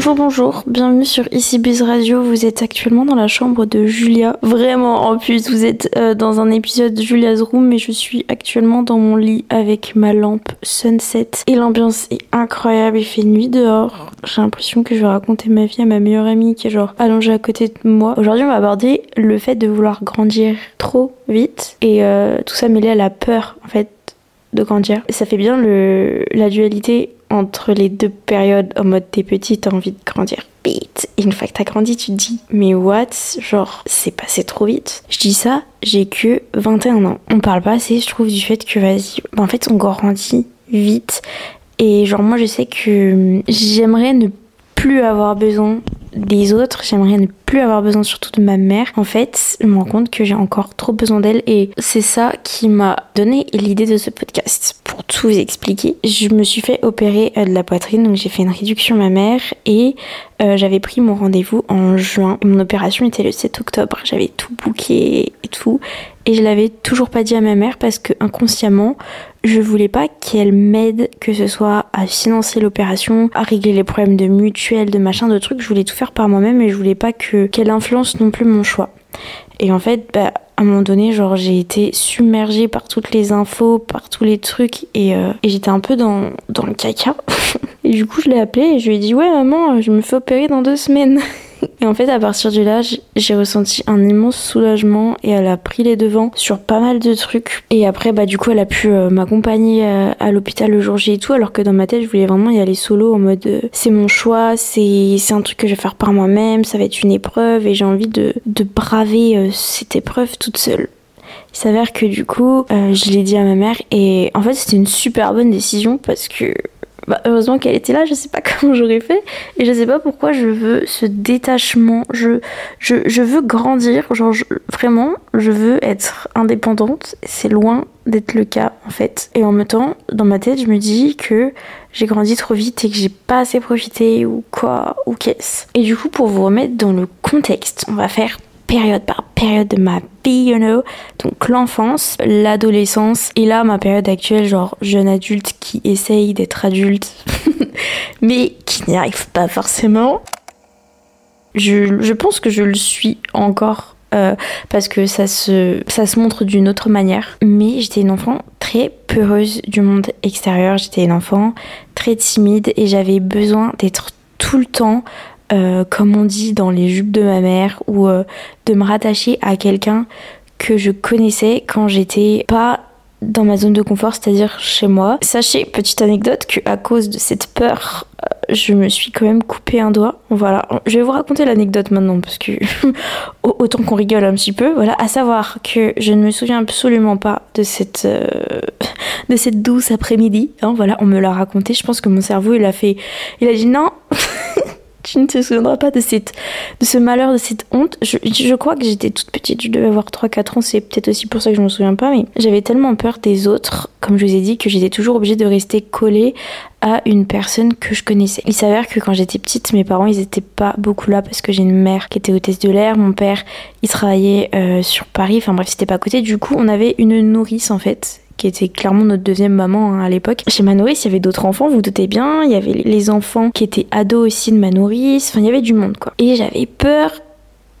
Bonjour, bonjour, bienvenue sur Ici Biz Radio. Vous êtes actuellement dans la chambre de Julia. Vraiment, en plus, vous êtes euh, dans un épisode de Julia's Room, mais je suis actuellement dans mon lit avec ma lampe Sunset. Et l'ambiance est incroyable, il fait nuit dehors. J'ai l'impression que je vais raconter ma vie à ma meilleure amie qui est genre allongée à côté de moi. Aujourd'hui, on va aborder le fait de vouloir grandir trop vite et euh, tout ça mêlé à la peur, en fait, de grandir. Et ça fait bien le, la dualité entre les deux périodes en mode t'es petit, t'as envie de grandir vite. Et une fois que t'as grandi, tu te dis, mais what? Genre, c'est passé trop vite. Je dis ça, j'ai que 21 ans. On parle pas assez, je trouve, du fait que, vas-y, en fait, on grandit vite. Et genre, moi, je sais que j'aimerais ne plus avoir besoin des autres, j'aimerais ne plus avoir besoin surtout de ma mère. En fait, je me rends compte que j'ai encore trop besoin d'elle et c'est ça qui m'a donné l'idée de ce podcast. Pour tout vous expliquer, je me suis fait opérer euh, de la poitrine, donc j'ai fait une réduction mammaire et euh, j'avais pris mon rendez-vous en juin. Mon opération était le 7 octobre, j'avais tout booké et tout. Et je l'avais toujours pas dit à ma mère parce que inconsciemment je voulais pas qu'elle m'aide que ce soit à financer l'opération à régler les problèmes de mutuelle de machin de trucs. Je voulais tout faire par moi-même et je voulais pas que qu'elle influence non plus mon choix et en fait bah, à un moment donné genre j'ai été submergée par toutes les infos par tous les trucs et, euh, j'étais un peu dans dans le caca. Et du coup je l'ai appelée et je lui ai dit ouais maman je me fais opérer dans deux semaines Et en fait, à partir de là, j'ai ressenti un immense soulagement et elle a pris les devants sur pas mal de trucs. Et après, bah, du coup, elle a pu euh, m'accompagner à, à l'hôpital le jour J et tout, alors que dans ma tête, je voulais vraiment y aller solo en mode euh, c'est mon choix, c'est un truc que je vais faire par moi-même, ça va être une épreuve et j'ai envie de, de braver euh, cette épreuve toute seule. Il s'avère que du coup, je l'ai dit à ma mère et en fait, c'était une super bonne décision parce que bah, heureusement qu'elle était là, je sais pas comment j'aurais fait. Et je sais pas pourquoi je veux ce détachement. Je, je, je veux grandir. Genre, vraiment, je veux être indépendante. C'est loin d'être le cas, en fait. Et en même temps, dans ma tête, je me dis que j'ai grandi trop vite et que j'ai pas assez profité ou quoi, ou qu'est-ce. Et du coup, pour vous remettre dans le contexte, on va faire période par période de ma vie, you know. Donc l'enfance, l'adolescence et là ma période actuelle, genre jeune adulte qui essaye d'être adulte, mais qui n'y arrive pas forcément. Je, je, pense que je le suis encore euh, parce que ça se, ça se montre d'une autre manière. Mais j'étais une enfant très peureuse du monde extérieur, j'étais une enfant très timide et j'avais besoin d'être tout le temps euh, comme on dit dans les jupes de ma mère, ou euh, de me rattacher à quelqu'un que je connaissais quand j'étais pas dans ma zone de confort, c'est-à-dire chez moi. Sachez, petite anecdote, que à cause de cette peur, euh, je me suis quand même coupé un doigt. Voilà, je vais vous raconter l'anecdote maintenant parce que autant qu'on rigole un petit peu. Voilà, à savoir que je ne me souviens absolument pas de cette de cette douce après-midi. Hein, voilà, on me l'a raconté. Je pense que mon cerveau il a fait, il a dit non. tu ne te souviendras pas de, cette, de ce malheur, de cette honte. Je, crois que j'étais toute petite, je devais avoir 3-4 ans, c'est peut-être aussi pour ça que je me souviens pas, mais j'avais tellement peur des autres, comme je vous ai dit, que j'étais toujours obligée de rester collée à une personne que je connaissais. Il s'avère que quand j'étais petite, mes parents, ils étaient pas beaucoup là parce que j'ai une mère qui était hôtesse de l'air, mon père, il travaillait euh, sur Paris, enfin bref, c'était pas à côté. Du coup, on avait une nourrice en fait qui était clairement notre deuxième maman hein, à l'époque. Chez ma nourrice, il y avait d'autres enfants, vous, vous doutez bien. Il y avait les enfants qui étaient ados aussi de ma nourrice. Enfin, il y avait du monde, quoi. Et j'avais peur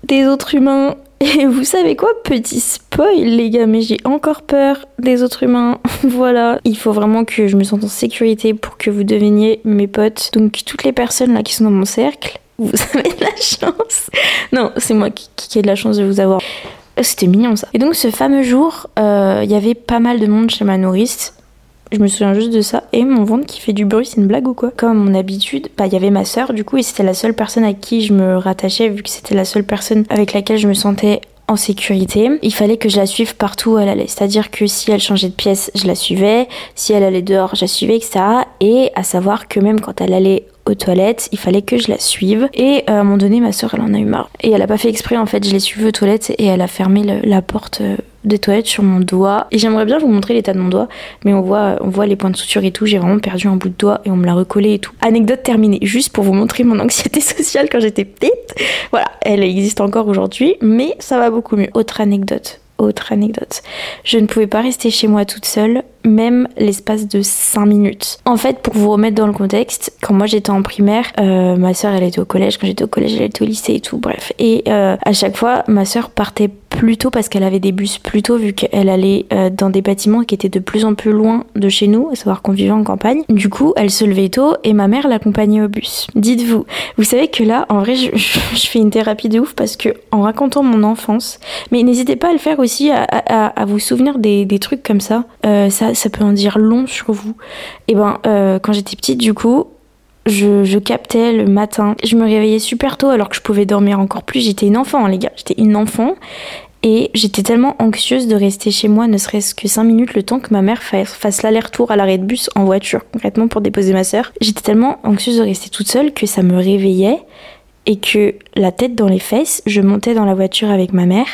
des autres humains. Et vous savez quoi, petit spoil les gars, mais j'ai encore peur des autres humains. voilà, il faut vraiment que je me sente en sécurité pour que vous deveniez mes potes. Donc toutes les personnes là qui sont dans mon cercle, vous avez de la chance. Non, c'est moi qui, qui ai de la chance de vous avoir. C'était mignon ça. Et donc ce fameux jour, euh, il y avait pas mal de monde chez ma nourrice. Je me souviens juste de ça. Et mon ventre qui fait du bruit, c'est une blague ou quoi? Comme mon habitude, bah il y avait ma sœur du coup et c'était la seule personne à qui je me rattachais vu que c'était la seule personne avec laquelle je me sentais en sécurité. Il fallait que je la suive partout où elle allait. C'est-à-dire que si elle changeait de pièce, je la suivais. Si elle allait dehors, je la suivais, etc. Et à savoir que même quand elle allait aux toilettes, il fallait que je la suive. Et euh, à un moment donné, ma soeur, elle en a eu marre. Et elle a pas fait exprès, en fait, je l'ai suivie aux toilettes et elle a fermé la porte euh, des toilettes sur mon doigt. Et j'aimerais bien vous montrer l'état de mon doigt, mais on voit, on voit les points de suture et tout. J'ai vraiment perdu un bout de doigt et on me l'a recollé et tout. Anecdote terminée, juste pour vous montrer mon anxiété sociale quand j'étais petite. Voilà, elle existe encore aujourd'hui, mais ça va beaucoup mieux. Autre anecdote autre anecdote. Je ne pouvais pas rester chez moi toute seule même l'espace de 5 minutes. En fait, pour vous remettre dans le contexte, quand moi j'étais en primaire, euh, ma soeur elle était au collège, quand j'étais au collège elle était au lycée et tout, bref. Et euh, à chaque fois, ma soeur partait plus tôt parce qu'elle avait des bus plus tôt vu qu'elle allait euh, dans des bâtiments qui étaient de plus en plus loin de chez nous, à savoir qu'on vivait en campagne. Du coup, elle se levait tôt et ma mère l'accompagnait au bus. Dites-vous, vous savez que là, en vrai, je, fais une thérapie de ouf parce que en racontant mon enfance, mais n'hésitez pas à le faire aussi, à, vous souvenir des, trucs comme ça. Euh, ça. Ça peut en dire long sur vous. Et ben, euh, quand j'étais petite, du coup, je, captais le matin. Je me réveillais super tôt alors que je pouvais dormir encore plus. J'étais une enfant, les gars. J'étais une enfant. Et j'étais tellement anxieuse de rester chez moi, ne serait-ce que 5 minutes, le temps que ma mère fasse l'aller-retour à l'arrêt de bus en voiture, concrètement pour déposer ma soeur. J'étais tellement anxieuse de rester toute seule que ça me réveillait et que la tête dans les fesses, je montais dans la voiture avec ma mère.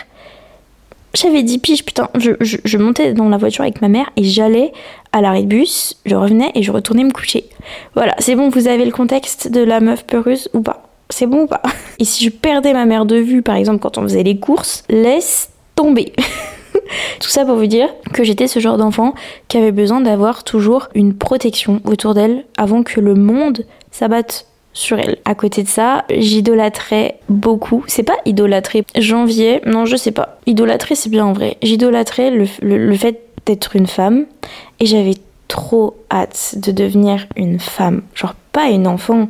J'avais 10 piges, putain, je, montais dans la voiture avec ma mère et j'allais à l'arrêt de bus, je revenais et je retournais me coucher. Voilà, c'est bon, vous avez le contexte de la meuf peureuse ou pas c'est bon ou pas? Et si je perdais ma mère de vue, par exemple, quand on faisait les courses, laisse tomber. Tout ça pour vous dire que j'étais ce genre d'enfant qui avait besoin d'avoir toujours une protection autour d'elle avant que le monde s'abatte sur elle. À côté de ça, j'idolâtrais beaucoup. C'est pas idolâtrer, j'enviais, non je sais pas. Idolâtrer c'est bien en vrai. J'idolâtrais le fait d'être une femme et j'avais trop hâte de devenir une femme. Genre pas une enfant,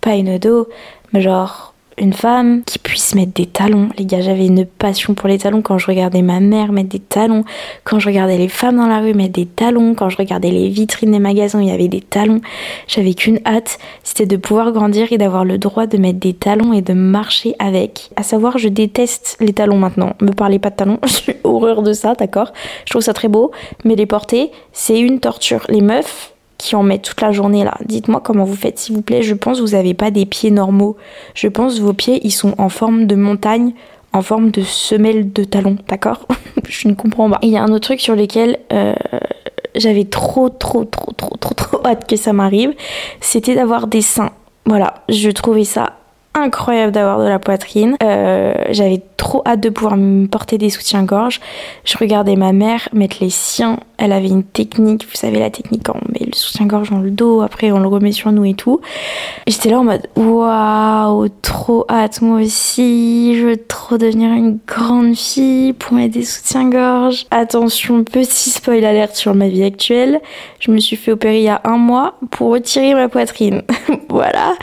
pas une ado, mais genre une femme qui puisse mettre des talons. Les gars, j'avais une passion pour les talons quand je regardais ma mère mettre des talons, quand je regardais les femmes dans la rue mettre des talons, quand je regardais les vitrines des magasins, il y avait des talons. J'avais qu'une hâte, c'était de pouvoir grandir et d'avoir le droit de mettre des talons et de marcher avec. À savoir, je déteste les talons maintenant. Me parlez pas de talons, j'ai horreur de ça, d'accord? Je trouve ça très beau, mais les porter, c'est une torture. Les meufs, qui en mettent toute la journée là. Dites-moi comment vous faites s'il vous plaît. Je pense que vous n'avez pas des pieds normaux. Je pense que vos pieds ils sont en forme de montagne, en forme de semelle de talon, d'accord? Je ne comprends pas. Il y a un autre truc sur lequel euh, j'avais trop trop trop trop trop trop hâte que ça m'arrive, c'était d'avoir des seins. Voilà, je trouvais ça incroyable d'avoir de la poitrine. Euh, J'avais trop hâte de pouvoir me porter des soutiens-gorge. Je regardais ma mère mettre les siens. Elle avait une technique, vous savez la technique quand on met le soutien-gorge dans le dos, après on le remet sur nous et tout. J'étais là en mode waouh, trop hâte moi aussi. Je veux trop devenir une grande fille pour mettre des soutiens-gorge. Attention, petit spoil alerte sur ma vie actuelle. Je me suis fait opérer il y a un mois pour retirer ma poitrine. voilà.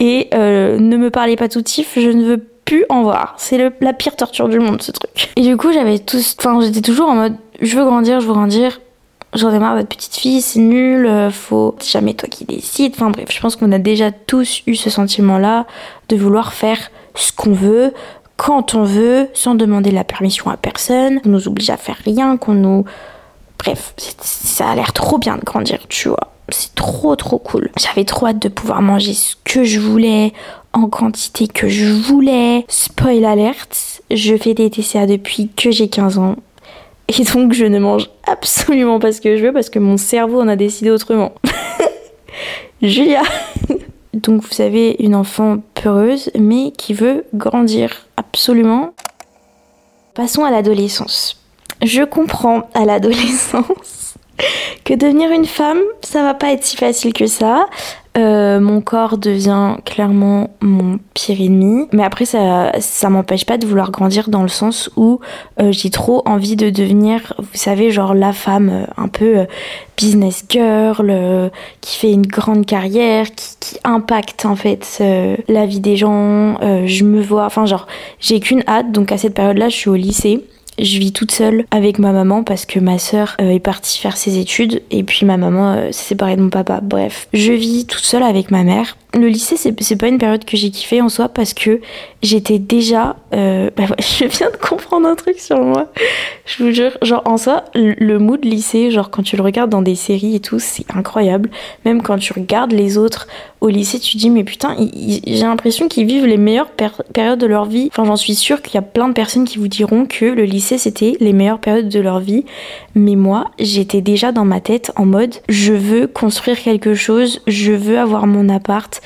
Et euh, ne me parlez pas tout tif, je ne veux plus en voir. C'est la pire torture du monde, ce truc. Et du coup, j'avais tous, enfin, j'étais toujours en mode, je veux grandir, je veux grandir. J'en ai marre d'être petite fille, c'est nul, faut c'est jamais toi qui décides. Enfin bref, je pense qu'on a déjà tous eu ce sentiment-là de vouloir faire ce qu'on veut, quand on veut, sans demander la permission à personne, qu'on nous oblige à faire rien, qu'on nous... Bref, ça a l'air trop bien de grandir, tu vois. C'est trop trop cool. J'avais trop hâte de pouvoir manger ce que je voulais, en quantité que je voulais. Spoil alerte, je fais des TCA depuis que j'ai 15 ans. Et donc je ne mange absolument pas ce que je veux parce que mon cerveau en a décidé autrement. Julia Donc vous savez, une enfant peureuse mais qui veut grandir absolument. Passons à l'adolescence. Je comprends à l'adolescence que devenir une femme, ça va pas être si facile que ça. Euh, mon corps devient clairement mon pire ennemi. Mais après, ça, ça m'empêche pas de vouloir grandir dans le sens où euh, j'ai trop envie de devenir, vous savez, genre la femme euh, un peu business girl, qui fait une grande carrière, qui, qui impacte en fait la vie des gens. je me vois, enfin genre, j'ai qu'une hâte. Donc à cette période-là, je suis au lycée. Je vis toute seule avec ma maman parce que ma sœur euh, est partie faire ses études et puis ma maman euh, s'est séparée de mon papa. Bref, je vis toute seule avec ma mère. Le lycée, c'est pas une période que j'ai kiffé en soi parce que j'étais déjà. Euh, bah, je viens de comprendre un truc sur moi. Je vous jure, genre en soi, le mood lycée, genre quand tu le regardes dans des séries et tout, c'est incroyable. Même quand tu regardes les autres au lycée, tu dis mais putain, j'ai l'impression qu'ils vivent les meilleures périodes de leur vie. Enfin, j'en suis sûre qu'il y a plein de personnes qui vous diront que le lycée c'était les meilleures périodes de leur vie. Mais moi, j'étais déjà dans ma tête en mode je veux construire quelque chose, je veux avoir mon appart,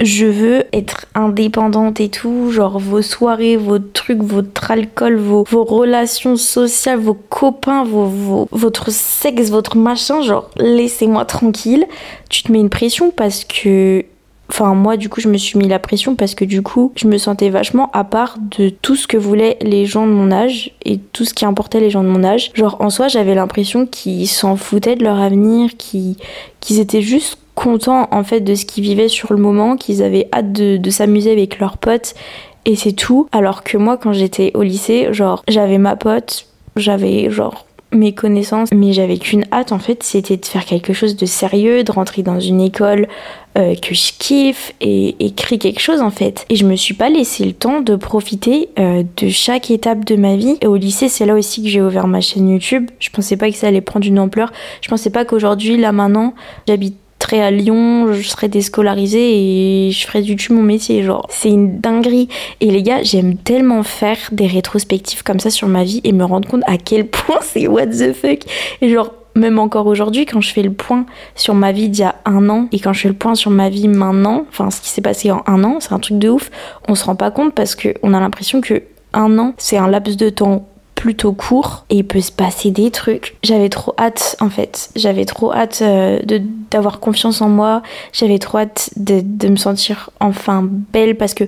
je veux être indépendante et tout, genre vos soirées, vos trucs, votre alcool, vos, vos relations sociales, vos copains, vos, votre sexe, votre machin, genre laissez-moi tranquille. Tu te mets une pression parce que Enfin, moi, du coup, je me suis mis la pression parce que du coup, je me sentais vachement à part de tout ce que voulaient les gens de mon âge et tout ce qui importait les gens de mon âge. Genre, en soi, j'avais l'impression qu'ils s'en foutaient de leur avenir, qu'ils étaient juste contents, en fait, de ce qu'ils vivaient sur le moment, qu'ils avaient hâte de, de s'amuser avec leurs potes et c'est tout. Alors que moi, quand j'étais au lycée, genre, j'avais ma pote, j'avais genre mes connaissances, mais j'avais qu'une hâte en fait, c'était de faire quelque chose de sérieux, de rentrer dans une école euh, que je kiffe et écrire quelque chose en fait. Et je me suis pas laissé le temps de profiter euh, de chaque étape de ma vie. Et au lycée, c'est là aussi que j'ai ouvert ma chaîne YouTube. Je pensais pas que ça allait prendre une ampleur. Je pensais pas qu'aujourd'hui, là maintenant, j'habite à Lyon, je serais déscolarisée et je ferais du tout mon métier. Genre, c'est une dinguerie. Et les gars, j'aime tellement faire des rétrospectives comme ça sur ma vie et me rendre compte à quel point c'est what the fuck. Et genre, même encore aujourd'hui, quand je fais le point sur ma vie d'il y a un an et quand je fais le point sur ma vie maintenant, enfin ce qui s'est passé en un an, c'est un truc de ouf. On se rend pas compte parce qu'on a l'impression que un an, c'est un laps de temps plutôt court et il peut se passer des trucs. J'avais trop hâte en fait. J'avais trop hâte euh, de d'avoir confiance en moi. J'avais trop hâte de, de, me sentir enfin belle parce que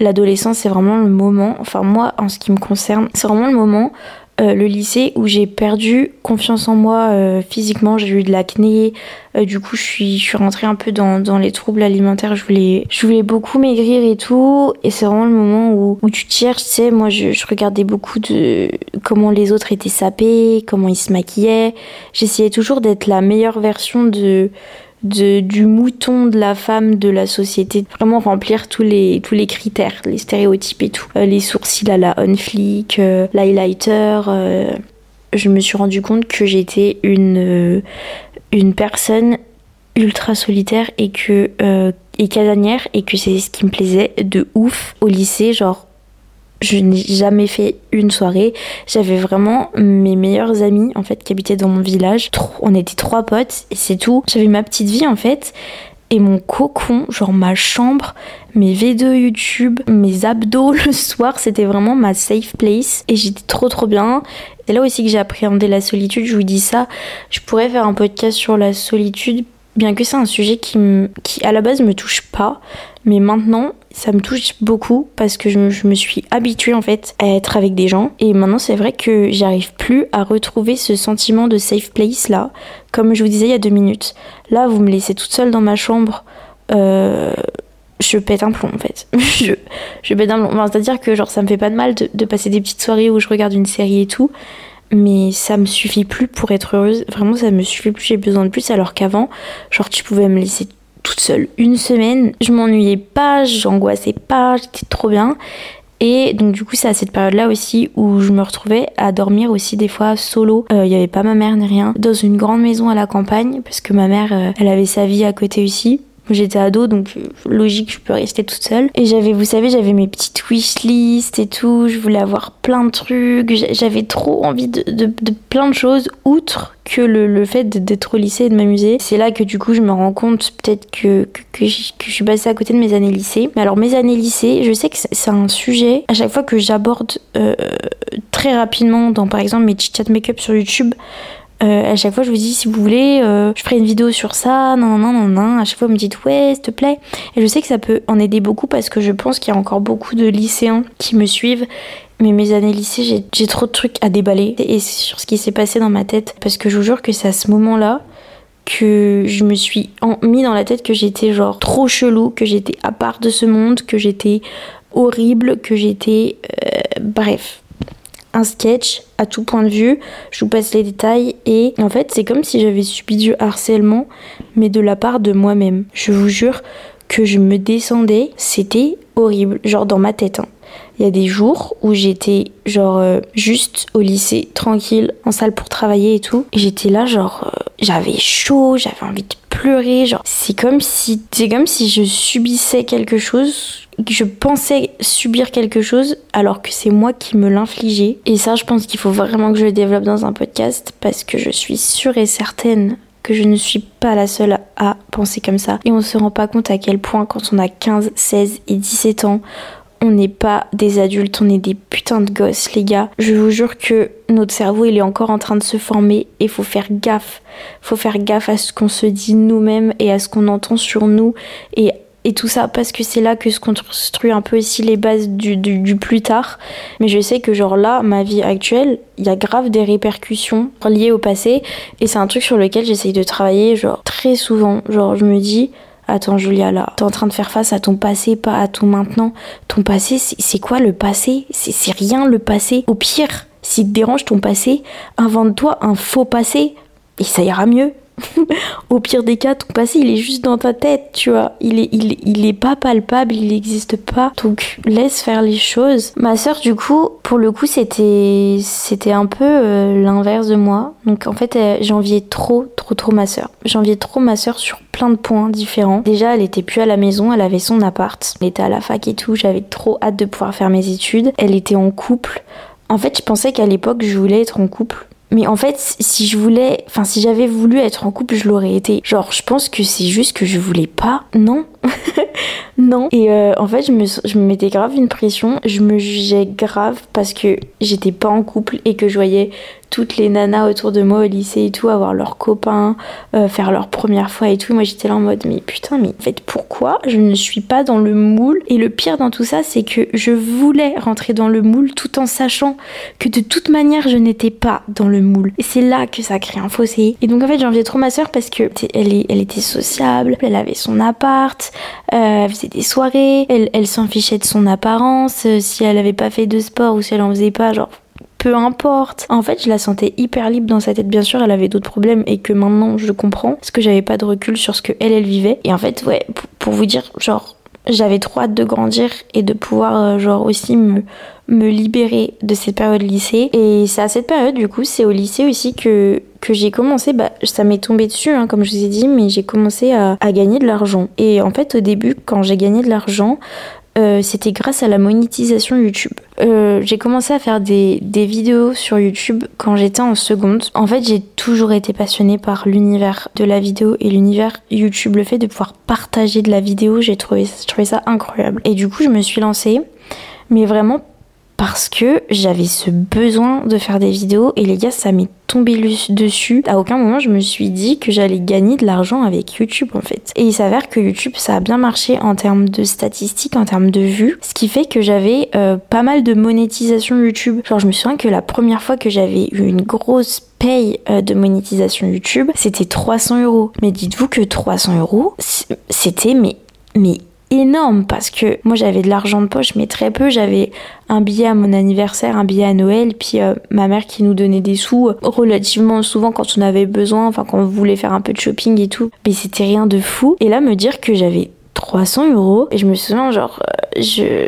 l'adolescence c'est vraiment le moment, enfin moi en ce qui me concerne, c'est vraiment le moment euh, le lycée où j'ai perdu confiance en moi euh, physiquement. J'ai eu de l'acné. Euh, du coup, je suis, je suis rentrée un peu dans, dans, les troubles alimentaires. Je voulais, je voulais beaucoup maigrir et tout. Et c'est vraiment le moment où, où tu tires. Tu sais, moi, je, je, regardais beaucoup de comment les autres étaient sapés, comment ils se maquillaient. J'essayais toujours d'être la meilleure version de du mouton de la femme de la société, vraiment remplir tous les, critères, les stéréotypes et tout. Euh, les sourcils à la on flick, euh, l'highlighter. Euh, je me suis rendu compte que j'étais une, une personne ultra solitaire et que et casanière et que c'est ce qui me plaisait de ouf au lycée genre je n'ai jamais fait une soirée. J'avais vraiment mes meilleurs amis en fait qui habitaient dans mon village. On était trois potes et c'est tout. J'avais ma petite vie en fait. Et mon cocon, genre ma chambre, mes V2 YouTube, mes abdos le soir, c'était vraiment ma safe place. Et j'étais trop trop bien. C'est là aussi que j'ai appréhendé la solitude, je vous dis ça. Je pourrais faire un podcast sur la solitude, bien que c'est un sujet qui, qui à la base me touche pas. Mais maintenant, ça me touche beaucoup parce que je me, suis habituée en fait à être avec des gens. Et maintenant c'est vrai que j'arrive plus à retrouver ce sentiment de safe place là. Comme je vous disais il y a deux minutes. Là vous me laissez toute seule dans ma chambre. Euh, je pète un plomb en fait. Je, pète un plomb. C'est à dire que genre ça me fait pas de mal de, de passer des petites soirées où je regarde une série et tout. Mais ça me suffit plus pour être heureuse. Vraiment, ça me suffit plus, j'ai besoin de plus. Alors qu'avant, genre, tu pouvais me laisser toute seule une semaine. Je m'ennuyais pas, j'angoissais pas, j'étais trop bien. Et donc du coup c'est à cette période-là aussi où je me retrouvais à dormir aussi des fois solo. Il euh, n'y avait pas ma mère ni rien. Dans une grande maison à la campagne parce que ma mère euh, elle avait sa vie à côté aussi. J'étais ado, donc euh, logique, je peux rester toute seule. Et j'avais, vous savez, j'avais mes petites wishlists et tout. Je voulais avoir plein de trucs. J'avais trop envie de, plein de choses, outre que le, fait d'être au lycée et de m'amuser. C'est là que du coup, je me rends compte peut-être que, je, suis passée à côté de mes années lycée. Mais alors, mes années lycée, je sais que c'est un sujet, à chaque fois que j'aborde euh, très rapidement dans, par exemple, mes chit-chat make-up sur YouTube, euh, à chaque fois, je vous dis, si vous voulez, euh, je ferai une vidéo sur ça, non, non, non, non. À chaque fois, vous me dites, ouais, s'il te plaît. Et je sais que ça peut en aider beaucoup parce que je pense qu'il y a encore beaucoup de lycéens qui me suivent. Mais mes années lycée, j'ai trop de trucs à déballer et sur ce qui s'est passé dans ma tête. Parce que je vous jure que c'est à ce moment-là que je me suis mis dans la tête que j'étais genre trop chelou, que j'étais à part de ce monde, que j'étais horrible, que j'étais... Euh, bref, un sketch à tout point de vue. Je vous passe les détails et en fait c'est comme si j'avais subi du harcèlement mais de la part de moi-même. Je vous jure que je me descendais, c'était horrible, genre dans ma tête. Hein. Il y a des jours où j'étais genre euh, juste au lycée, tranquille, en salle pour travailler et tout. J'étais là genre euh, j'avais chaud, j'avais envie de pleurer, genre c'est comme si c'est comme si je subissais quelque chose je pensais subir quelque chose alors que c'est moi qui me l'infligeais. Et ça, je pense qu'il faut vraiment que je le développe dans un podcast parce que je suis sûre et certaine que je ne suis pas la seule à penser comme ça. Et on se rend pas compte à quel point quand on a 15, 16 et 17 ans, on n'est pas des adultes, on est des putains de gosses, les gars. Je vous jure que notre cerveau, il est encore en train de se former et faut faire gaffe. Faut faire gaffe à ce qu'on se dit nous-mêmes et à ce qu'on entend sur nous et tout ça parce que c'est là que se construit un peu aussi les bases du, du, plus tard. Mais je sais que genre là, ma vie actuelle, il y a grave des répercussions liées au passé et c'est un truc sur lequel j'essaye de travailler genre très souvent. Genre je me dis, Attends Julia là, t'es en train de faire face à ton passé, pas à ton maintenant. Ton passé, c'est quoi le passé? C'est rien le passé. Au pire, s'il te dérange ton passé, invente-toi un faux passé et ça ira mieux. Au pire des cas, ton passé, il est juste dans ta tête, tu vois. Il est, il, il est pas palpable, il n'existe pas. Donc, laisse faire les choses. Ma sœur, du coup, pour le coup, c'était, c'était un peu euh, l'inverse de moi. Donc, en fait, j'enviais trop, trop, trop ma sœur. J'enviais trop ma sœur sur plein de points différents. Déjà, elle était plus à la maison, elle avait son appart. Elle était à la fac et tout. J'avais trop hâte de pouvoir faire mes études. Elle était en couple. En fait, je pensais qu'à l'époque, je voulais être en couple mais en fait, si je voulais, enfin, si j'avais voulu être en couple, je l'aurais été. Genre, je pense que c'est juste que je voulais pas. Non. non. Et euh, en fait, je me, je me mettais grave une pression. Je me jugeais grave parce que j'étais pas en couple et que je voyais toutes les nanas autour de moi au lycée et tout avoir leurs copains, euh, faire leur première fois et tout. Moi j'étais là en mode mais putain mais en fait pourquoi je ne suis pas dans le moule? Et le pire dans tout ça c'est que je voulais rentrer dans le moule tout en sachant que de toute manière je n'étais pas dans le moule. Et c'est là que ça crée un fossé. Et donc en fait j'enviais trop ma soeur parce que elle, était sociable, elle avait son appart, euh, elle faisait des soirées, elle, elle s'en fichait de son apparence, euh, si elle avait pas fait de sport ou si elle en faisait pas, genre peu importe. En fait, je la sentais hyper libre dans sa tête. Bien sûr, elle avait d'autres problèmes et que maintenant je comprends parce que j'avais pas de recul sur ce que elle, elle vivait. Et en fait, ouais, pour vous dire, genre, j'avais trop hâte de grandir et de pouvoir, euh, genre, aussi me, libérer de cette période lycée. Et c'est à cette période, du coup, c'est au lycée aussi que que j'ai commencé, bah, ça m'est tombé dessus, hein, comme je vous ai dit, mais j'ai commencé à, gagner de l'argent. Et en fait, au début, quand j'ai gagné de l'argent, euh, c'était grâce à la monétisation YouTube. Euh, j'ai commencé à faire des, des, vidéos sur YouTube quand j'étais en seconde. En fait, j'ai toujours été passionnée par l'univers de la vidéo et l'univers YouTube. Le fait de pouvoir partager de la vidéo, j'ai trouvé, trouvé ça incroyable. Et du coup, je me suis lancée, mais vraiment parce que j'avais ce besoin de faire des vidéos et les gars ça m'est tombé dessus. À aucun moment je me suis dit que j'allais gagner de l'argent avec YouTube en fait. Et il s'avère que YouTube ça a bien marché en termes de statistiques, en termes de vues, ce qui fait que j'avais euh, pas mal de monétisation YouTube. Genre je me souviens que la première fois que j'avais eu une grosse paye euh, de monétisation YouTube, c'était 300 euros. Mais dites-vous que 300 euros, c'était mais mais énorme parce que moi j'avais de l'argent de poche mais très peu. J'avais un billet à mon anniversaire un billet à Noël puis euh, ma mère qui nous donnait des sous euh, relativement souvent quand on avait besoin enfin quand on voulait faire un peu de shopping et tout. Mais c'était rien de fou. Et là me dire que j'avais 300 euros et je me souviens genre euh, je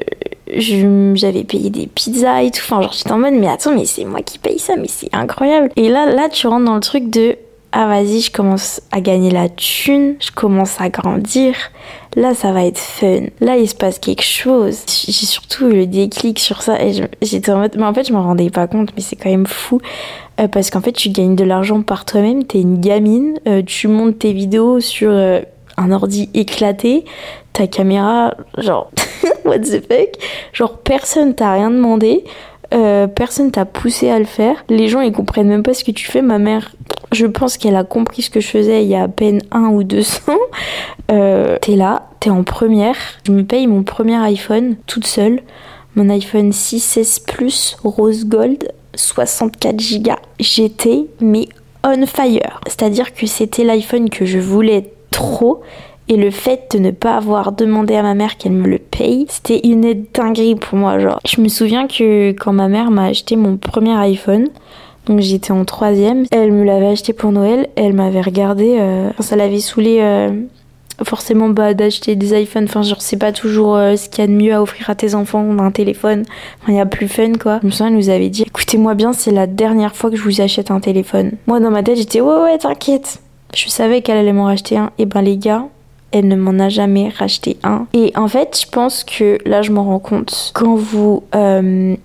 j'avais payé des pizzas et tout. Enfin genre j'étais en mode mais attends mais c'est moi qui paye ça mais c'est incroyable. Et là là tu rentres dans le truc de ah vas-y, je commence à gagner la thune, je commence à grandir. Là, ça va être fun. Là, il se passe quelque chose. J'ai surtout eu le déclic sur ça et j'étais en mode, mais en fait, je m'en rendais pas compte, mais c'est quand même fou euh, parce qu'en fait, tu gagnes de l'argent par toi-même. T'es une gamine, euh, tu montes tes vidéos sur euh, un ordi éclaté, ta caméra, genre, what the fuck, genre personne t'a rien demandé. Euh, personne t'a poussé à le faire. Les gens ils comprennent même pas ce que tu fais. Ma mère, je pense qu'elle a compris ce que je faisais il y a à peine un ou deux ans. Euh, t'es là, t'es en première. Je me paye mon premier iPhone toute seule. Mon iPhone 6S Plus rose gold 64 Go. J'étais mais on fire. C'est-à-dire que c'était l'iPhone que je voulais trop et le fait de ne pas avoir demandé à ma mère qu'elle me le paye, c'était une dinguerie pour moi. Genre, je me souviens que quand ma mère m'a acheté mon premier iPhone, donc j'étais en troisième, elle me l'avait acheté pour Noël, elle m'avait regardé, euh, ça l'avait saoulé euh, forcément bah, d'acheter des iPhones, enfin genre c'est pas toujours euh, ce qu'il y a de mieux à offrir à tes enfants, un téléphone, il y a plus fun quoi. Je me souviens, elle nous avait dit, écoutez-moi bien, c'est la dernière fois que je vous achète un téléphone. Moi dans ma tête j'étais, ouais ouais t'inquiète. Je savais qu'elle allait m'en racheter un, et ben les gars, elle ne m'en a jamais racheté un. Et en fait, je pense que là, je m'en rends compte. Quand vous. Euh,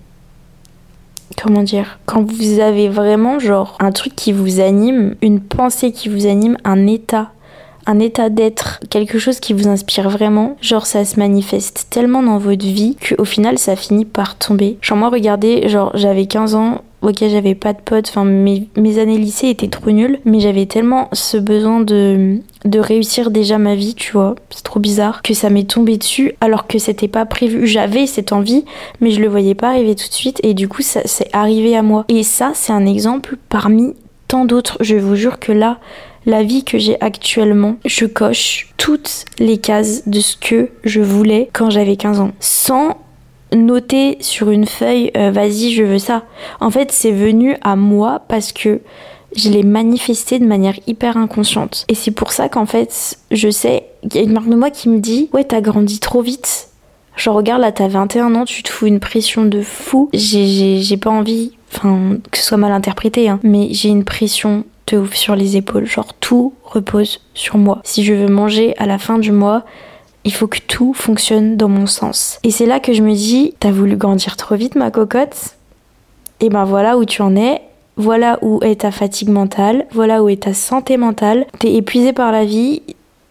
comment dire, quand vous avez vraiment genre un truc qui vous anime, une pensée qui vous anime, un état un état d'être, quelque chose qui vous inspire vraiment, genre ça se manifeste tellement dans votre vie qu'au final ça finit par tomber. Genre moi regardez, genre j'avais 15 ans, ok j'avais pas de potes, enfin mes, années lycée étaient trop nulles, mais j'avais tellement ce besoin de, de réussir déjà ma vie, tu vois, c'est trop bizarre, que ça m'est tombé dessus alors que c'était pas prévu. J'avais cette envie, mais je le voyais pas arriver tout de suite et du coup ça c'est arrivé à moi. Et ça c'est un exemple parmi tant d'autres, je vous jure que là, la vie que j'ai actuellement, je coche toutes les cases de ce que je voulais quand j'avais 15 ans. Sans noter sur une feuille, euh, vas-y, je veux ça. En fait, c'est venu à moi parce que je l'ai manifesté de manière hyper inconsciente. Et c'est pour ça qu'en fait, je sais, il y a une marque de moi qui me dit, ouais, t'as grandi trop vite. Je regarde là, t'as 21 ans, tu te fous une pression de fou. J'ai pas envie, enfin, que ce soit mal interprété, hein, mais j'ai une pression de ouf sur les épaules. Genre tout repose sur moi. Si je veux manger à la fin du mois, il faut que tout fonctionne dans mon sens. Et c'est là que je me dis, t'as voulu grandir trop vite ma cocotte? Et ben voilà où tu en es. Voilà où est ta fatigue mentale, voilà où est ta santé mentale. T'es épuisé par la vie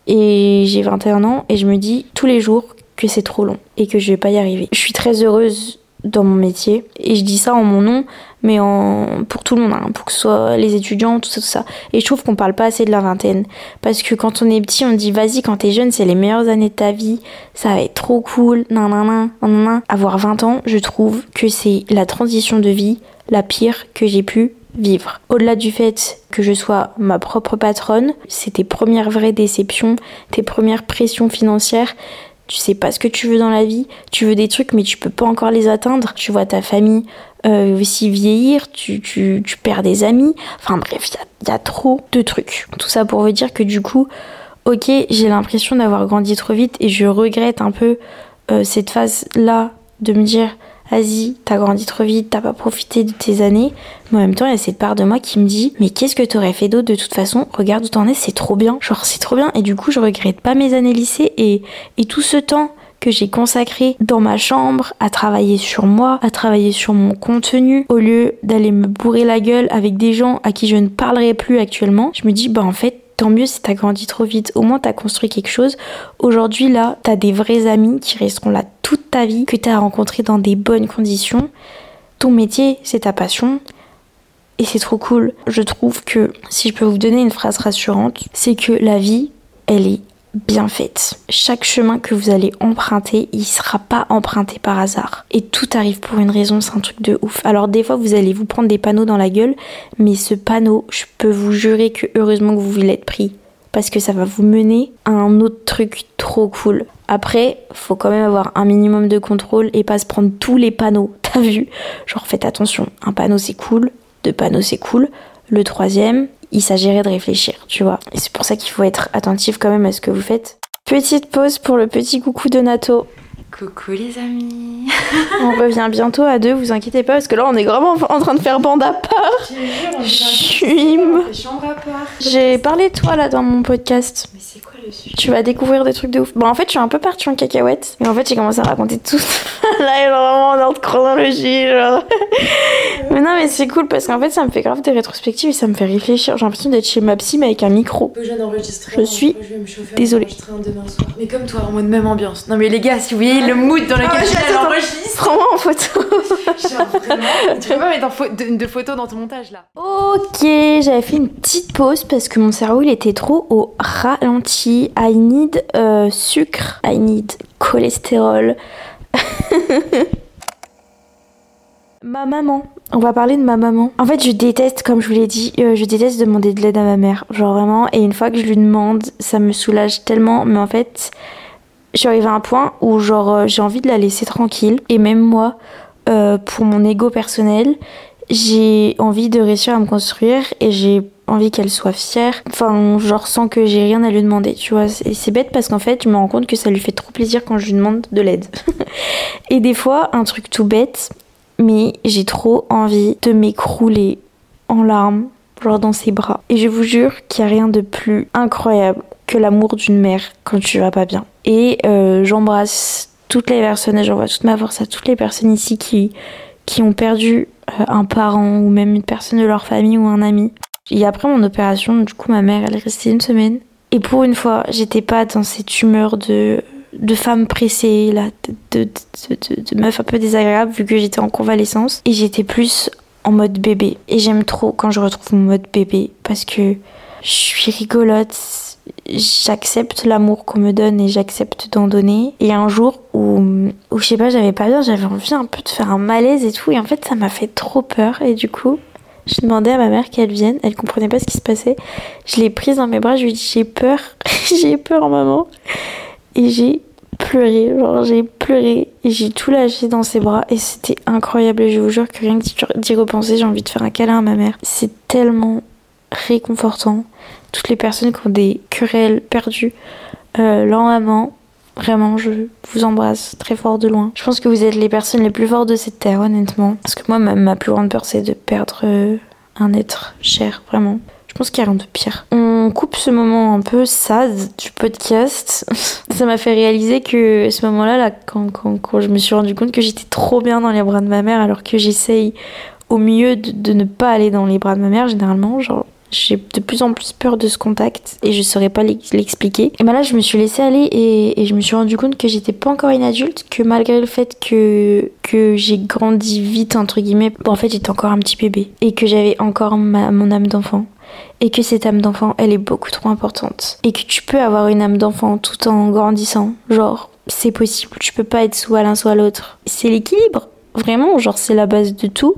et j'ai 21 ans et je me dis tous les jours que c'est trop long et que je vais pas y arriver. Je suis très heureuse dans mon métier. Et je dis ça en mon nom, mais en, pour tout le monde, hein, pour que ce soit les étudiants, tout ça, tout ça. Et je trouve qu'on parle pas assez de la vingtaine. Parce que quand on est petit, on dit vas-y, quand t'es jeune, c'est les meilleures années de ta vie, ça va être trop cool, nan, nan, nan, nan, nan. Avoir 20 ans, je trouve que c'est la transition de vie la pire que j'ai pu vivre. Au-delà du fait que je sois ma propre patronne, c'est tes premières vraies déceptions, tes premières pressions financières, tu sais pas ce que tu veux dans la vie, tu veux des trucs mais tu peux pas encore les atteindre, tu vois ta famille euh, aussi vieillir, tu, tu, perds des amis, enfin bref, il y, y a, trop de trucs. Tout ça pour vous dire que du coup, ok, j'ai l'impression d'avoir grandi trop vite et je regrette un peu euh, cette phase-là de me dire vas-y, t'as grandi trop vite, t'as pas profité de tes années. Mais en même temps, il y a cette part de moi qui me dit, mais qu'est-ce que t'aurais fait d'autre de toute façon? Regarde où t'en es, c'est trop bien. Genre, c'est trop bien. Et du coup, je regrette pas mes années lycée et, et tout ce temps que j'ai consacré dans ma chambre à travailler sur moi, à travailler sur mon contenu, au lieu d'aller me bourrer la gueule avec des gens à qui je ne parlerai plus actuellement, je me dis bah en fait tant mieux si t'as grandi trop vite. Au moins t'as construit quelque chose. Aujourd'hui là, t'as des vrais amis qui resteront là toute ta vie, que t'as rencontrés dans des bonnes conditions. Ton métier, c'est ta passion. Et c'est trop cool. Je trouve que si je peux vous donner une phrase rassurante, c'est que la vie, elle est bien faite. Chaque chemin que vous allez emprunter, il sera pas emprunté par hasard. Et tout arrive pour une raison, c'est un truc de ouf. Alors des fois, vous allez vous prendre des panneaux dans la gueule, mais ce panneau, je peux vous jurer que heureusement que vous voulez pris. Parce que ça va vous mener à un autre truc trop cool. Après, faut quand même avoir un minimum de contrôle et pas se prendre tous les panneaux. T'as vu? Genre faites attention, un panneau c'est cool, deux panneaux c'est cool, le troisième, il s'agirait de réfléchir, tu vois. Et c'est pour ça qu'il faut être attentif quand même à ce que vous faites. Petite pause pour le petit coucou de Nato. Coucou les amis On revient bientôt à deux, vous inquiétez pas, parce que là on est vraiment en train de faire bande à part. J'ai parlé de toi là dans mon podcast. Mais c'est quoi Tu vas découvrir des trucs de ouf. Bon en fait je suis un peu partie en cacahuète. Mais en fait j'ai commencé à raconter tout. là vraiment en ordre chronologie genre. mais non mais c'est cool parce qu'en fait ça me fait grave des rétrospectives et ça me fait réfléchir. J'ai l'impression d'être chez ma psy mais avec un micro. Je suis je désolée. Mais comme toi, en mode même ambiance. Non mais les gars, si vous voyez le mood dans lequel Ah, je suis, attends, elle attends. enregistre. Prends-moi en photo. Genre vraiment. Tu peux pas mettre de, de photos dans ton montage là. Ok, j'avais fait une petite pause parce que mon cerveau il était trop au ralenti. I need euh, sucre, I need cholestérol. ma maman, on va parler de ma maman. En fait, je déteste, comme je vous l'ai dit, euh, je déteste demander de l'aide à ma mère. Genre vraiment, et une fois que je lui demande, ça me soulage tellement. Mais en fait, je suis arrivée à un point où genre euh, j'ai envie de la laisser tranquille. Et même moi, pour mon ego personnel, j'ai envie de réussir à me construire et j'ai envie qu'elle soit fière. Enfin, genre sans que j'ai rien à lui demander, tu vois. Et c'est bête parce qu'en fait, je me rends compte que ça lui fait trop plaisir quand je lui demande de l'aide. et des fois, un truc tout bête, mais j'ai trop envie de m'écrouler en larmes, genre dans ses bras. Et je vous jure qu'il n'y a rien de plus incroyable que l'amour d'une mère quand tu vas pas bien. Et euh, j'embrasse toutes les personnes et j'envoie toute ma force à toutes les personnes ici qui, qui ont perdu euh, un parent ou même une personne de leur famille ou un ami. Et après mon opération, du coup, ma mère, elle est restée une semaine. Et pour une fois, j'étais pas dans cette humeur de, femme pressée, là, de, de, de, de meuf un peu désagréable, vu que j'étais en convalescence. Et j'étais plus en mode bébé. Et j'aime trop quand je retrouve mon mode bébé, parce que je suis rigolote, j'accepte l'amour qu'on me donne et j'accepte d'en donner. Et un jour où, où je sais pas, j'avais pas bien, j'avais envie un peu de faire un malaise et tout. Et en fait, ça m'a fait trop peur. Et du coup, je demandais à ma mère qu'elle vienne. Elle comprenait pas ce qui se passait. Je l'ai prise dans mes bras. Je lui ai dit j'ai peur, j'ai peur, maman. Et j'ai pleuré, genre j'ai pleuré et j'ai tout lâché dans ses bras et c'était incroyable. Et je vous jure que rien que d'y repenser, j'ai envie de faire un câlin à ma mère. C'est tellement réconfortant. Toutes les personnes qui ont des querelles perdues, euh, vraiment, je vous embrasse très fort de loin. Je pense que vous êtes les personnes les plus fortes de cette terre, honnêtement. Parce que moi, ma, ma plus grande peur, c'est de perdre euh, un être cher, vraiment. Je pense qu'il n'y a rien de pire. On coupe ce moment un peu sad du podcast. Ça m'a fait réaliser que ce moment-là, là, quand, je me suis rendu compte que j'étais trop bien dans les bras de ma mère, alors que j'essaye au mieux de, de, ne pas aller dans les bras de ma mère, généralement, genre j'ai de plus en plus peur de ce contact et je saurais pas l'expliquer. Et ben là, je me suis laissée aller et, je me suis rendu compte que j'étais pas encore une adulte, que malgré le fait que, que j'ai grandi vite, entre guillemets, en fait, j'étais encore un petit bébé et que j'avais encore ma, mon âme d'enfant. Et que cette âme d'enfant, elle est beaucoup trop importante. Et que tu peux avoir une âme d'enfant tout en grandissant. Genre, c'est possible. Tu peux pas être soit l'un, soit l'autre. C'est l'équilibre. Vraiment, genre, c'est la base de tout.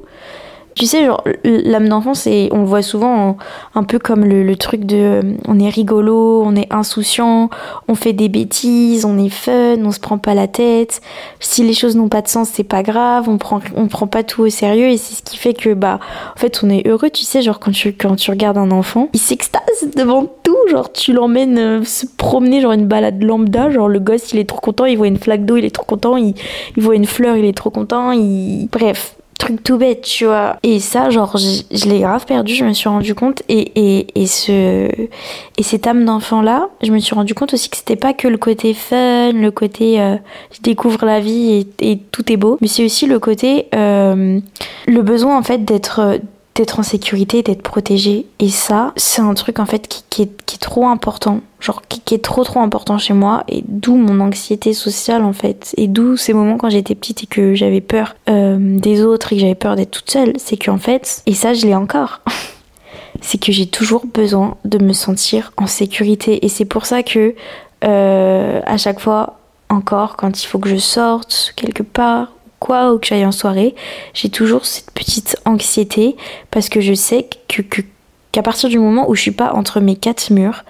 Tu sais, genre, l'âme d'enfant, c'est, on le voit souvent un peu comme le, truc de, euh, on est rigolo, on est insouciant, on fait des bêtises, on est fun, on se prend pas la tête. Si les choses n'ont pas de sens, c'est pas grave, on prend, on prend pas tout au sérieux et c'est ce qui fait que, bah, en fait, on est heureux, tu sais, genre, quand tu, quand tu regardes un enfant, il s'extase devant tout, genre, tu l'emmènes euh, se promener, genre, une balade lambda, genre, le gosse, il est trop content, il voit une flaque d'eau, il est trop content, il, il voit une fleur, il est trop content, il, bref truc tout bête, tu vois. Et ça, genre, je, l'ai grave perdu, je me suis rendu compte. Et, et, et, ce, et cette âme d'enfant-là, je me suis rendu compte aussi que c'était pas que le côté fun, le côté euh, je découvre la vie et, et, tout est beau, mais c'est aussi le côté, euh, le besoin en fait d'être d'être en sécurité, d'être protégé. Et ça, c'est un truc en fait qui, est, qui est, trop important, genre qui, qui, est trop trop important chez moi, et d'où mon anxiété sociale en fait, et d'où ces moments quand j'étais petite et que j'avais peur euh, des autres et que j'avais peur d'être toute seule, c'est qu'en fait, et ça je l'ai encore. c'est que j'ai toujours besoin de me sentir en sécurité et c'est pour ça que euh, à chaque fois encore quand il faut que je sorte quelque part quoi ou que j'aille en soirée, j'ai toujours cette petite anxiété parce que je sais que, qu'à partir du moment où je suis pas entre mes quatre murs,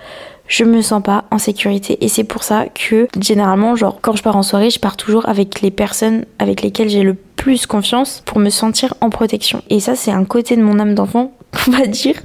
je me sens pas en sécurité. Et c'est pour ça que généralement genre quand je pars en soirée je pars toujours avec les personnes avec lesquelles j'ai le plus confiance pour me sentir en protection. Et ça c'est un côté de mon âme d'enfant on va dire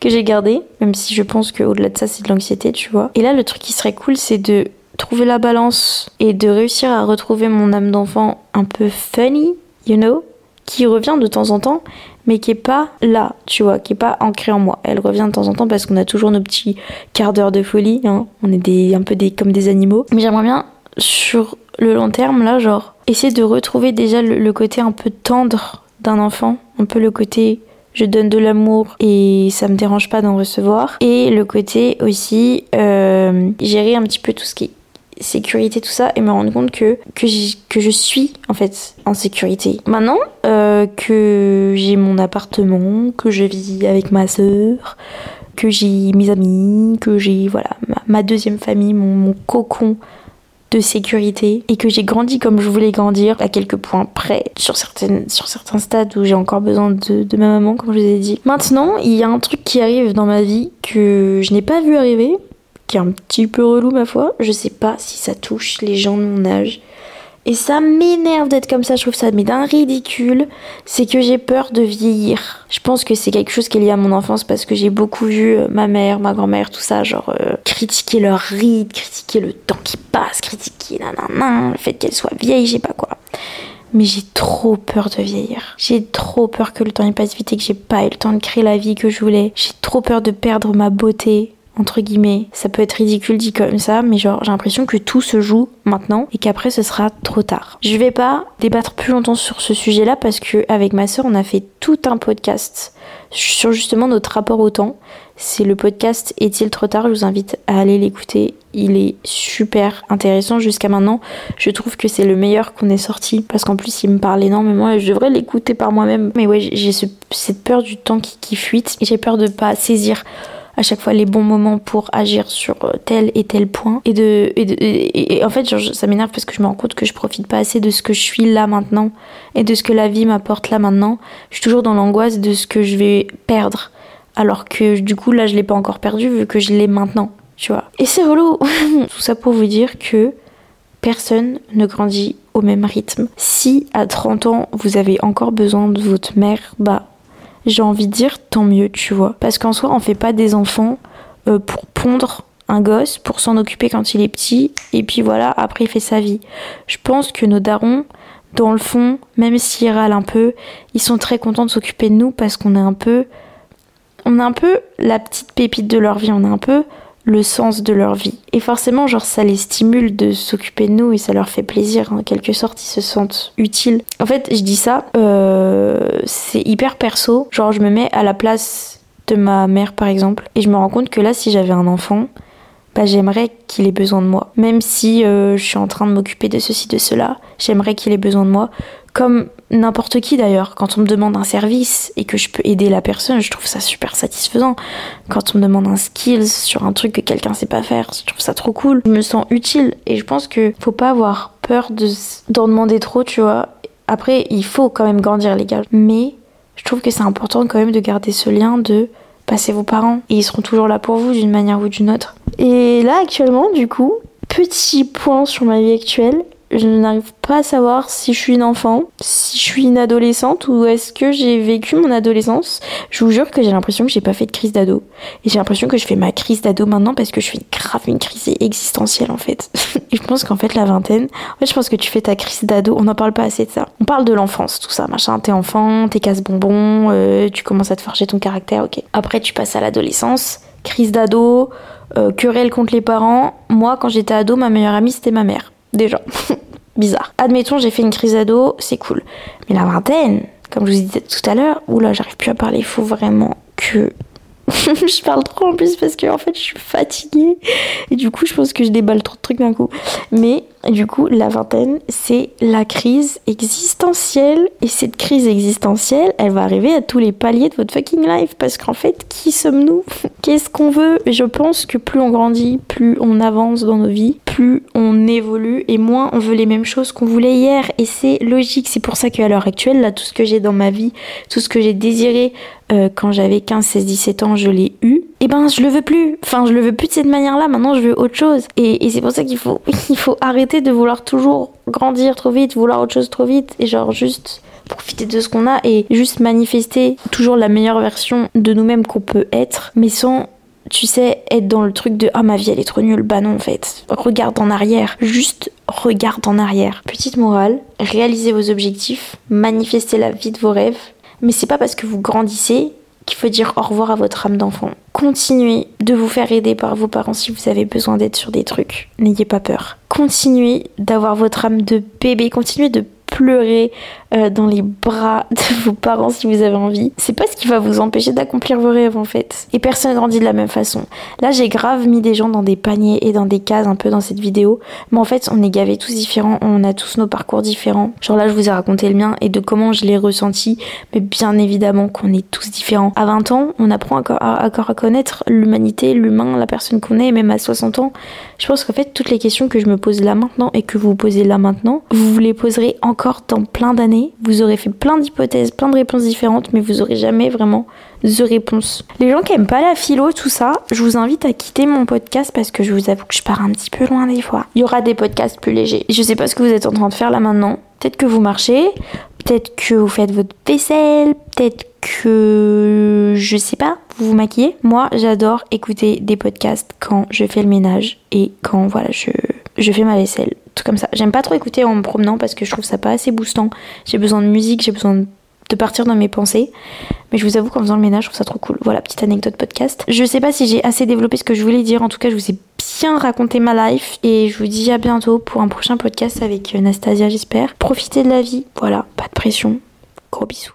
que j'ai gardé même si je pense que au-delà de ça c'est de l'anxiété tu vois. Et là le truc qui serait cool c'est de trouver la balance et de réussir à retrouver mon âme d'enfant un peu funny, you know, qui revient de temps en temps, mais qui est pas là, tu vois, qui est pas ancrée en moi. Elle revient de temps en temps parce qu'on a toujours nos petits quarts d'heure de folie, hein. on est des, un peu des, comme des animaux. Mais j'aimerais bien, sur le long terme, là, genre, essayer de retrouver déjà le, côté un peu tendre d'un enfant, un peu le côté je donne de l'amour et ça me dérange pas d'en recevoir. Et le côté aussi euh, gérer un petit peu tout ce qui est sécurité, tout ça, et me rendre compte que, que, que je suis en fait en sécurité. Maintenant euh, que j'ai mon appartement, que je vis avec ma sœur, que j'ai mes amis, que j'ai voilà ma, deuxième famille, mon, mon, cocon de sécurité et que j'ai grandi comme je voulais grandir à quelques points près sur, certaines, sur certains stades où j'ai encore besoin de, de ma maman comme je vous ai dit. Maintenant il y a un truc qui arrive dans ma vie que je n'ai pas vu arriver qui est un petit peu relou ma foi. Je sais pas si ça touche les gens de mon âge. Et ça m'énerve d'être comme ça, je trouve ça mais d'un ridicule, c'est que j'ai peur de vieillir. Je pense que c'est quelque chose qui est lié à mon enfance parce que j'ai beaucoup vu euh, ma mère, ma grand-mère, tout ça, genre euh, critiquer leur ride, critiquer le temps qui passe, critiquer nanana, le fait qu'elle soit vieille, je pas quoi. Mais j'ai trop peur de vieillir. J'ai trop peur que le temps y passe vite et que j'ai pas eu le temps de créer la vie que je voulais. J'ai trop peur de perdre ma beauté, entre guillemets. Ça peut être ridicule dit comme ça, mais genre j'ai l'impression que tout se joue maintenant et qu'après ce sera trop tard. Je vais pas débattre plus longtemps sur ce sujet-là parce que avec ma sœur on a fait tout un podcast sur justement notre rapport au temps. C'est le podcast Est-il trop tard? Je vous invite à aller l'écouter. Il est super intéressant jusqu'à maintenant. Je trouve que c'est le meilleur qu'on ait sorti parce qu'en plus il me parle énormément et je devrais l'écouter par moi-même. Mais ouais, j'ai cette peur du temps qui, qui fuite et j'ai peur de pas saisir à chaque fois les bons moments pour agir sur euh, tel et tel point. Et de, et, en fait, genre, ça m'énerve parce que je me rends compte que je profite pas assez de ce que je suis là maintenant et de ce que la vie m'apporte là maintenant. Je suis toujours dans l'angoisse de ce que je vais perdre. Alors que du coup, là, je l'ai pas encore perdu vu que je l'ai maintenant, tu vois. Et c'est relou. Tout ça pour vous dire que personne ne grandit au même rythme. Si à 30 ans, vous avez encore besoin de votre mère, bah j'ai envie de dire tant mieux, tu vois. Parce qu'en soi, on fait pas des enfants euh, pour pondre un gosse, pour s'en occuper quand il est petit, et puis voilà, après il fait sa vie. Je pense que nos darons, dans le fond, même s'ils râlent un peu, ils sont très contents de s'occuper de nous parce qu'on est un peu. On est un peu la petite pépite de leur vie, on est un peu le sens de leur vie. Et forcément, genre, ça les stimule de s'occuper de nous et ça leur fait plaisir, en quelque sorte, ils se sentent utiles. En fait, je dis ça, euh, c'est hyper perso. Genre, je me mets à la place de ma mère, par exemple, et je me rends compte que là, si j'avais un enfant, bah, j'aimerais qu'il ait besoin de moi. Même si euh, je suis en train de m'occuper de ceci, de cela, j'aimerais qu'il ait besoin de moi. Comme n'importe qui d'ailleurs, quand on me demande un service et que je peux aider la personne, je trouve ça super satisfaisant. Quand on me demande un skill sur un truc que quelqu'un sait pas faire, je trouve ça trop cool. Je me sens utile et je pense que faut pas avoir peur de d'en demander trop, tu vois. Après, il faut quand même grandir les gars, mais je trouve que c'est important quand même de garder ce lien de passer vos parents et ils seront toujours là pour vous d'une manière ou d'une autre. Et là actuellement, du coup, petit point sur ma vie actuelle, je n'arrive pas à savoir si je suis une enfant, si je suis une adolescente ou est-ce que j'ai vécu mon adolescence. Je vous jure que j'ai l'impression que j'ai pas fait de crise d'ado. Et j'ai l'impression que je fais ma crise d'ado maintenant parce que je fais grave une crise existentielle en fait. Et je pense qu'en fait la vingtaine, en fait je pense que tu fais ta crise d'ado, on n'en parle pas assez de ça. On parle de l'enfance, tout ça, machin, t'es enfant, t'es casse-bonbon, euh, tu commences à te forger ton caractère, ok. Après tu passes à l'adolescence, crise d'ado, euh, querelle contre les parents. Moi quand j'étais ado, ma meilleure amie c'était ma mère déjà. Bizarre. Admettons, j'ai fait une crise d'ado, c'est cool. Mais la vingtaine, comme je vous disais tout à l'heure, oula, j'arrive plus à parler, il faut vraiment que je parle trop en plus parce que en fait je suis fatiguée et du coup je pense que je déballe trop de trucs d'un coup. Mais du coup la vingtaine c'est la crise existentielle. Et cette crise existentielle elle va arriver à tous les paliers de votre fucking life. Parce qu'en fait qui sommes-nous? Qu'est-ce qu'on veut? Je pense que plus on grandit, plus on avance dans nos vies, plus on évolue. Et moins on veut les mêmes choses qu'on voulait hier. Et c'est logique. C'est pour ça qu'à l'heure actuelle là tout ce que j'ai dans ma vie, tout ce que j'ai désiré euh, quand j'avais 15, 16, 17 ans, je l'ai eu, eh ben je le veux plus. Enfin, je le veux plus de cette manière-là. Maintenant, je veux autre chose. Et, c'est pour ça qu'il faut, il faut arrêter de vouloir toujours grandir trop vite, vouloir autre chose trop vite, et genre juste profiter de ce qu'on a et juste manifester toujours la meilleure version de nous-mêmes qu'on peut être, mais sans tu sais, être dans le truc de ah ma vie elle est trop nulle. Bah non en fait. Regarde en arrière. Juste regarde en arrière. Petite morale, réalisez vos objectifs, manifestez la vie de vos rêves mais c'est pas parce que vous grandissez qu'il faut dire au revoir à votre âme d'enfant. Continuez de vous faire aider par vos parents si vous avez besoin d'aide sur des trucs. N'ayez pas peur. Continuez d'avoir votre âme de bébé. Continuez de pleurer euh, dans les bras de vos parents si vous avez envie. C'est pas ce qui va vous empêcher d'accomplir vos rêves en fait. Et personne grandit de la même façon. Là, j'ai grave mis des gens dans des paniers et dans des cases un peu dans cette vidéo. Mais en fait, on est gavés tous différents. On a tous nos parcours différents. Genre là, je vous ai raconté le mien et de comment je l'ai ressenti. Mais bien évidemment qu'on est tous différents. À 20 ans, on apprend encore à, à connaître l'humanité, l'humain, la personne qu'on est. Et même à 60 ans, je pense qu'en fait, toutes les questions que je me pose là maintenant et que vous posez là maintenant, vous vous les poserez encore dans plein d'années vous aurez fait plein d'hypothèses, plein de réponses différentes, mais vous aurez jamais vraiment de réponse. Les gens qui aiment pas la philo, tout ça, je vous invite à quitter mon podcast parce que je vous avoue que je pars un petit peu loin des fois. Il y aura des podcasts plus légers. Je sais pas ce que vous êtes en train de faire là maintenant. Peut-être que vous marchez, peut-être que vous faites votre vaisselle, peut-être que je sais pas, vous vous maquillez. Moi, j'adore écouter des podcasts quand je fais le ménage et quand voilà, je fais ma vaisselle, comme ça. J'aime pas trop écouter en me promenant parce que je trouve ça pas assez boostant. J'ai besoin de musique, j'ai besoin de partir dans mes pensées. Mais je vous avoue qu'en faisant le ménage, je trouve ça trop cool. Voilà, petite anecdote podcast. Je sais pas si j'ai assez développé ce que je voulais dire. En tout cas, je vous ai bien raconté ma life. Et je vous dis à bientôt pour un prochain podcast avec Nastasia, j'espère. Profitez de la vie. Voilà, pas de pression. Gros bisous.